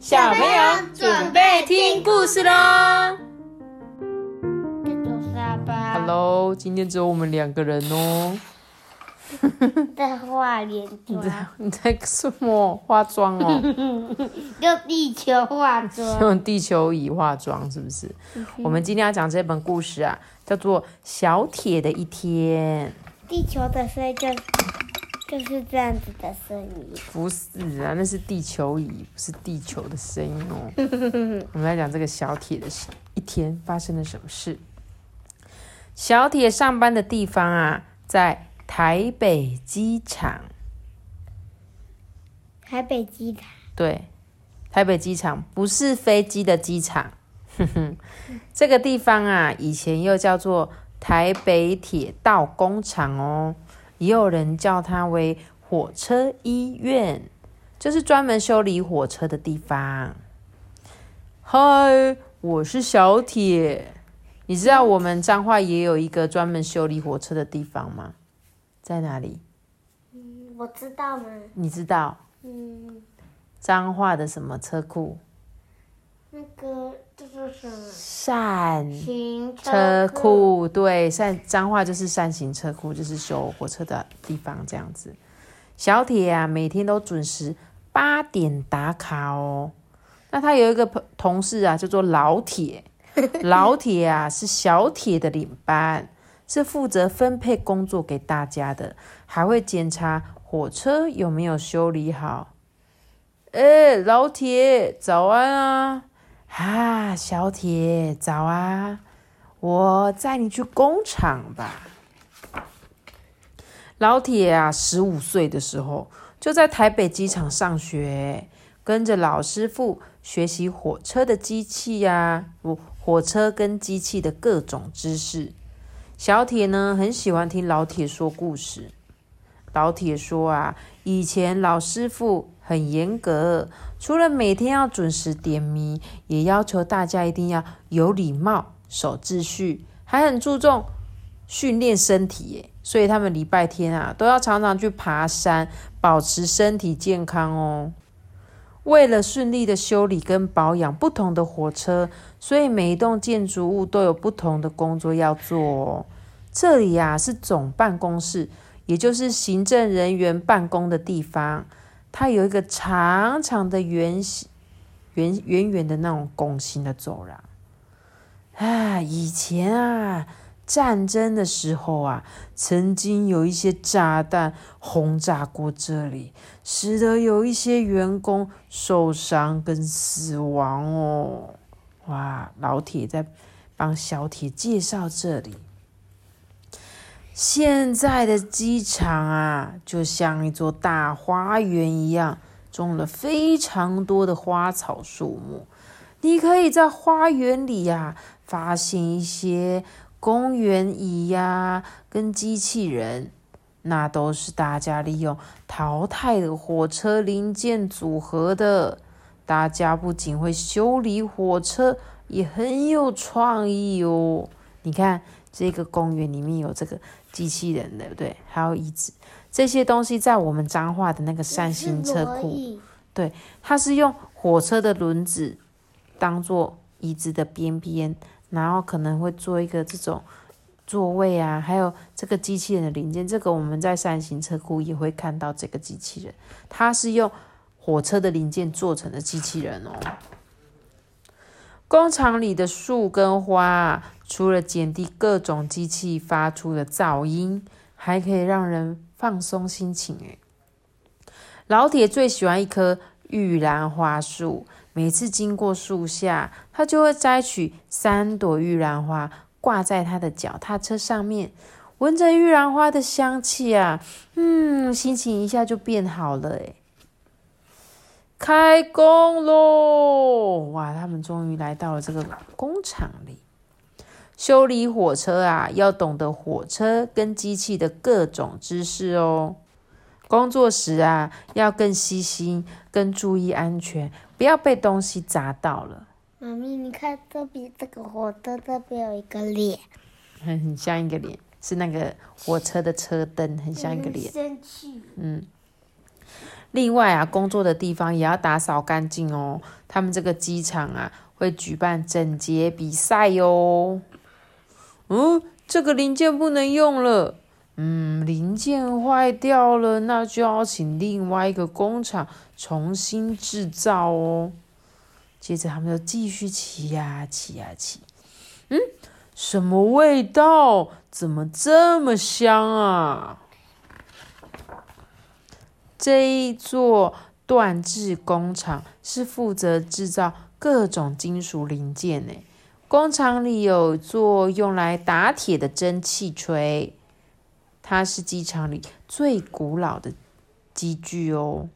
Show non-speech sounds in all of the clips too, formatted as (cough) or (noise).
小朋友准备听故事喽！Hello，今天只有我们两个人哦。在画脸你妆，在 (laughs) 你在什么化妆哦？(laughs) 用地球化妆。用地球仪化妆是不是？我们今天要讲这本故事啊，叫做《小铁的一天地球的声音就就是这样子的声音。》。不是啊，那是地球仪，不是地球的声音哦。(laughs) 我们来讲这个小铁的一天发生了什么事。小铁上班的地方啊，在台北机场。台北机场，对，台北机场不是飞机的机场，哼哼，这个地方啊，以前又叫做台北铁道工厂哦，也有人叫它为火车医院，就是专门修理火车的地方。嗨，我是小铁，你知道我们彰化也有一个专门修理火车的地方吗？在哪里？嗯，我知道吗？你知道嗯，彰化的什么车库？善行车。库，对，善脏话就是善行车库，就是修火车的地方这样子。小铁啊，每天都准时八点打卡哦。那他有一个朋同事啊，叫做老铁。(laughs) 老铁啊，是小铁的领班，是负责分配工作给大家的，还会检查火车有没有修理好。哎，老铁，早安啊！啊，小铁，早啊！我载你去工厂吧。老铁啊，十五岁的时候就在台北机场上学，跟着老师傅学习火车的机器呀、不，火车跟机器的各种知识。小铁呢，很喜欢听老铁说故事。老铁说啊，以前老师傅很严格，除了每天要准时点名，也要求大家一定要有礼貌、守秩序，还很注重训练身体耶。所以他们礼拜天啊，都要常常去爬山，保持身体健康哦。为了顺利的修理跟保养不同的火车，所以每一栋建筑物都有不同的工作要做哦。这里呀、是总办公室，也就是行政人员办公的地方。它有一个长长的圆形、圆圆圆的那种拱形的走廊。啊，以前啊，战争的时候啊，曾经有一些炸弹轰炸过这里，使得有一些员工受伤跟死亡哦。哇，老铁在帮小铁介绍这里。现在的机场啊，就像一座大花园一样，种了非常多的花草树木。你可以在花园里呀、发现一些公园椅呀、跟机器人，那都是大家利用淘汰的火车零件组合的。大家不仅会修理火车，也很有创意哦。你看这个公园里面有这个机器人，对不对？还有椅子，这些东西在我们彰化的那个扇形车库，对它是用火车的轮子当做椅子的边边，然后可能会做一个这种座位啊，还有这个机器人的零件。这个我们在扇形车库也会看到这个机器人，它是用火车的零件做成的机器人哦。工厂里的树跟花，除了减低各种机器发出的噪音，还可以让人放松心情。诶，老铁最喜欢一棵玉兰花树，每次经过树下，他就会摘取三朵玉兰花，挂在他的脚踏车上面，闻着玉兰花的香气啊，嗯，心情一下就变好了。诶，开工喽！哇，他们终于来到了这个工厂里。修理火车啊，要懂得火车跟机器的各种知识哦。工作时啊，要更细心，更注意安全，不要被东西砸到了。妈咪，你看这边这个火车这边有一个脸，很 (laughs) 很像一个脸，是那个火车的车灯，很像一个脸。生气。嗯，另外啊，工作的地方也要打扫干净哦。他们这个机场啊，会举办整洁比赛哟。嗯，这个零件不能用了。嗯，零件坏掉了，那就要请另外一个工厂重新制造哦。接着他们就继续骑呀骑呀骑。嗯，什么味道？怎么这么香啊？这一座锻制工厂是负责制造各种金属零件呢。工厂里有座用来打铁的蒸汽锤。它是机场里最古老的机具哦。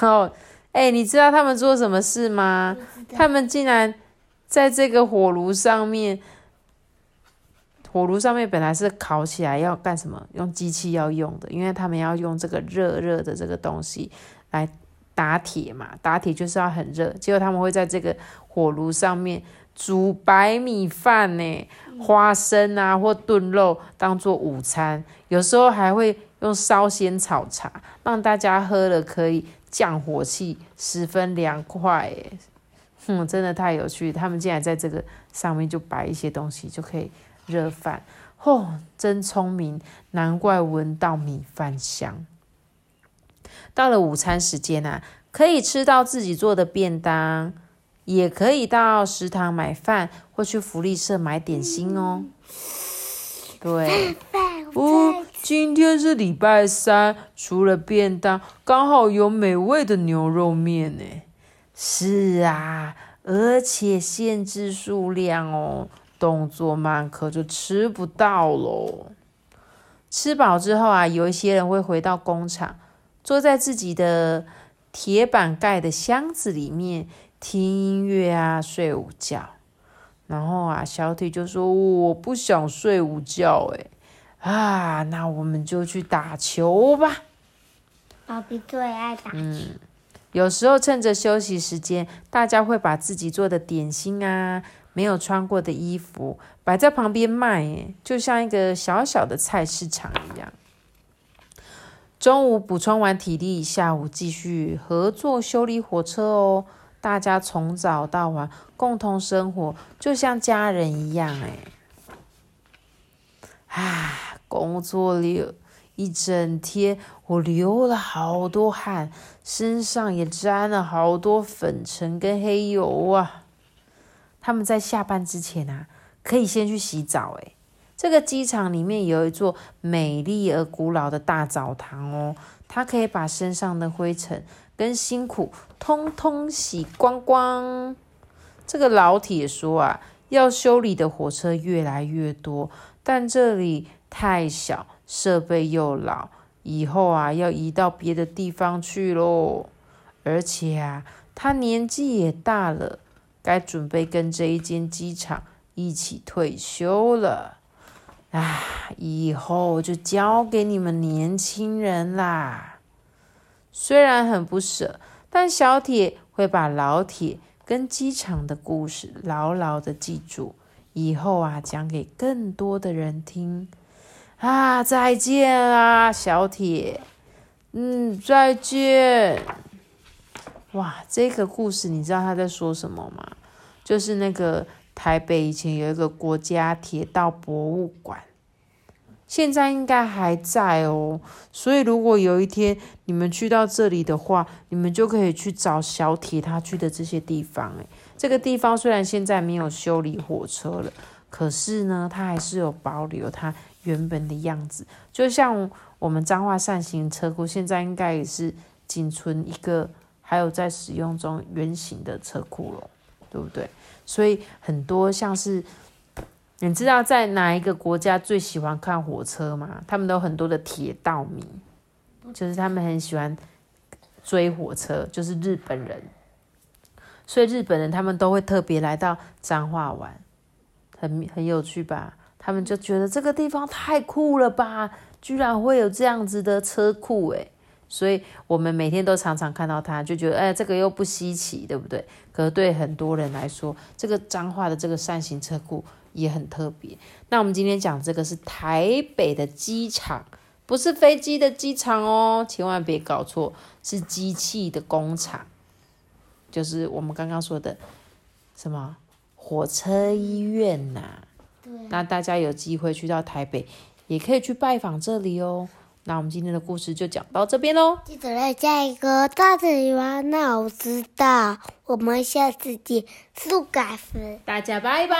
哦，哎，你知道他们做什么事吗？他们竟然在这个火炉上面，火炉上面本来是烤起来要干什么？用机器要用的，因为他们要用这个热热的这个东西来打铁嘛。打铁就是要很热，结果他们会在这个火炉上面煮白米饭呢。花生啊，或炖肉当做午餐，有时候还会用烧仙草茶，让大家喝了可以降火气，十分凉快。哎，哼，真的太有趣，他们竟然在这个上面就摆一些东西，就可以热饭。哦，真聪明，难怪闻到米饭香。到了午餐时间啊，可以吃到自己做的便当。也可以到食堂买饭，或去福利社买点心哦。对，哦，今天是礼拜三，除了便当，刚好有美味的牛肉面呢。是啊，而且限制数量哦，动作慢可就吃不到喽。吃饱之后啊，有一些人会回到工厂，坐在自己的铁板盖的箱子里面。听音乐啊，睡午觉，然后啊，小腿就说：“我不想睡午觉，哎，啊，那我们就去打球吧。”宝贝最爱打球。嗯，有时候趁着休息时间，大家会把自己做的点心啊，没有穿过的衣服摆在旁边卖，哎，就像一个小小的菜市场一样。中午补充完体力，下午继续合作修理火车哦。大家从早到晚共同生活，就像家人一样。哎，啊，工作了一整天，我流了好多汗，身上也沾了好多粉尘跟黑油啊。他们在下班之前啊，可以先去洗澡。哎，这个机场里面有一座美丽而古老的大澡堂哦，它可以把身上的灰尘。跟辛苦通通洗光光。这个老铁说啊，要修理的火车越来越多，但这里太小，设备又老，以后啊要移到别的地方去喽。而且啊，他年纪也大了，该准备跟这一间机场一起退休了。啊，以后就交给你们年轻人啦。虽然很不舍，但小铁会把老铁跟机场的故事牢牢的记住，以后啊讲给更多的人听。啊，再见啊，小铁。嗯，再见。哇，这个故事你知道他在说什么吗？就是那个台北以前有一个国家铁道博物馆。现在应该还在哦，所以如果有一天你们去到这里的话，你们就可以去找小铁他去的这些地方。诶，这个地方虽然现在没有修理火车了，可是呢，它还是有保留它原本的样子。就像我们彰化善行车库，现在应该也是仅存一个还有在使用中圆形的车库了，对不对？所以很多像是。你知道在哪一个国家最喜欢看火车吗？他们都很多的铁道迷，就是他们很喜欢追火车，就是日本人。所以日本人他们都会特别来到彰化玩，很很有趣吧？他们就觉得这个地方太酷了吧，居然会有这样子的车库诶。所以我们每天都常常看到它，就觉得哎，这个又不稀奇，对不对？可是对很多人来说，这个彰化的这个扇形车库。也很特别。那我们今天讲这个是台北的机场，不是飞机的机场哦，千万别搞错。是机器的工厂，就是我们刚刚说的什么火车医院呐、对，那大家有机会去到台北，也可以去拜访这里哦。那我们今天的故事就讲到这边喽。记得来加一个大嘴巴，那我知道。我们下次见，速改分。大家拜拜。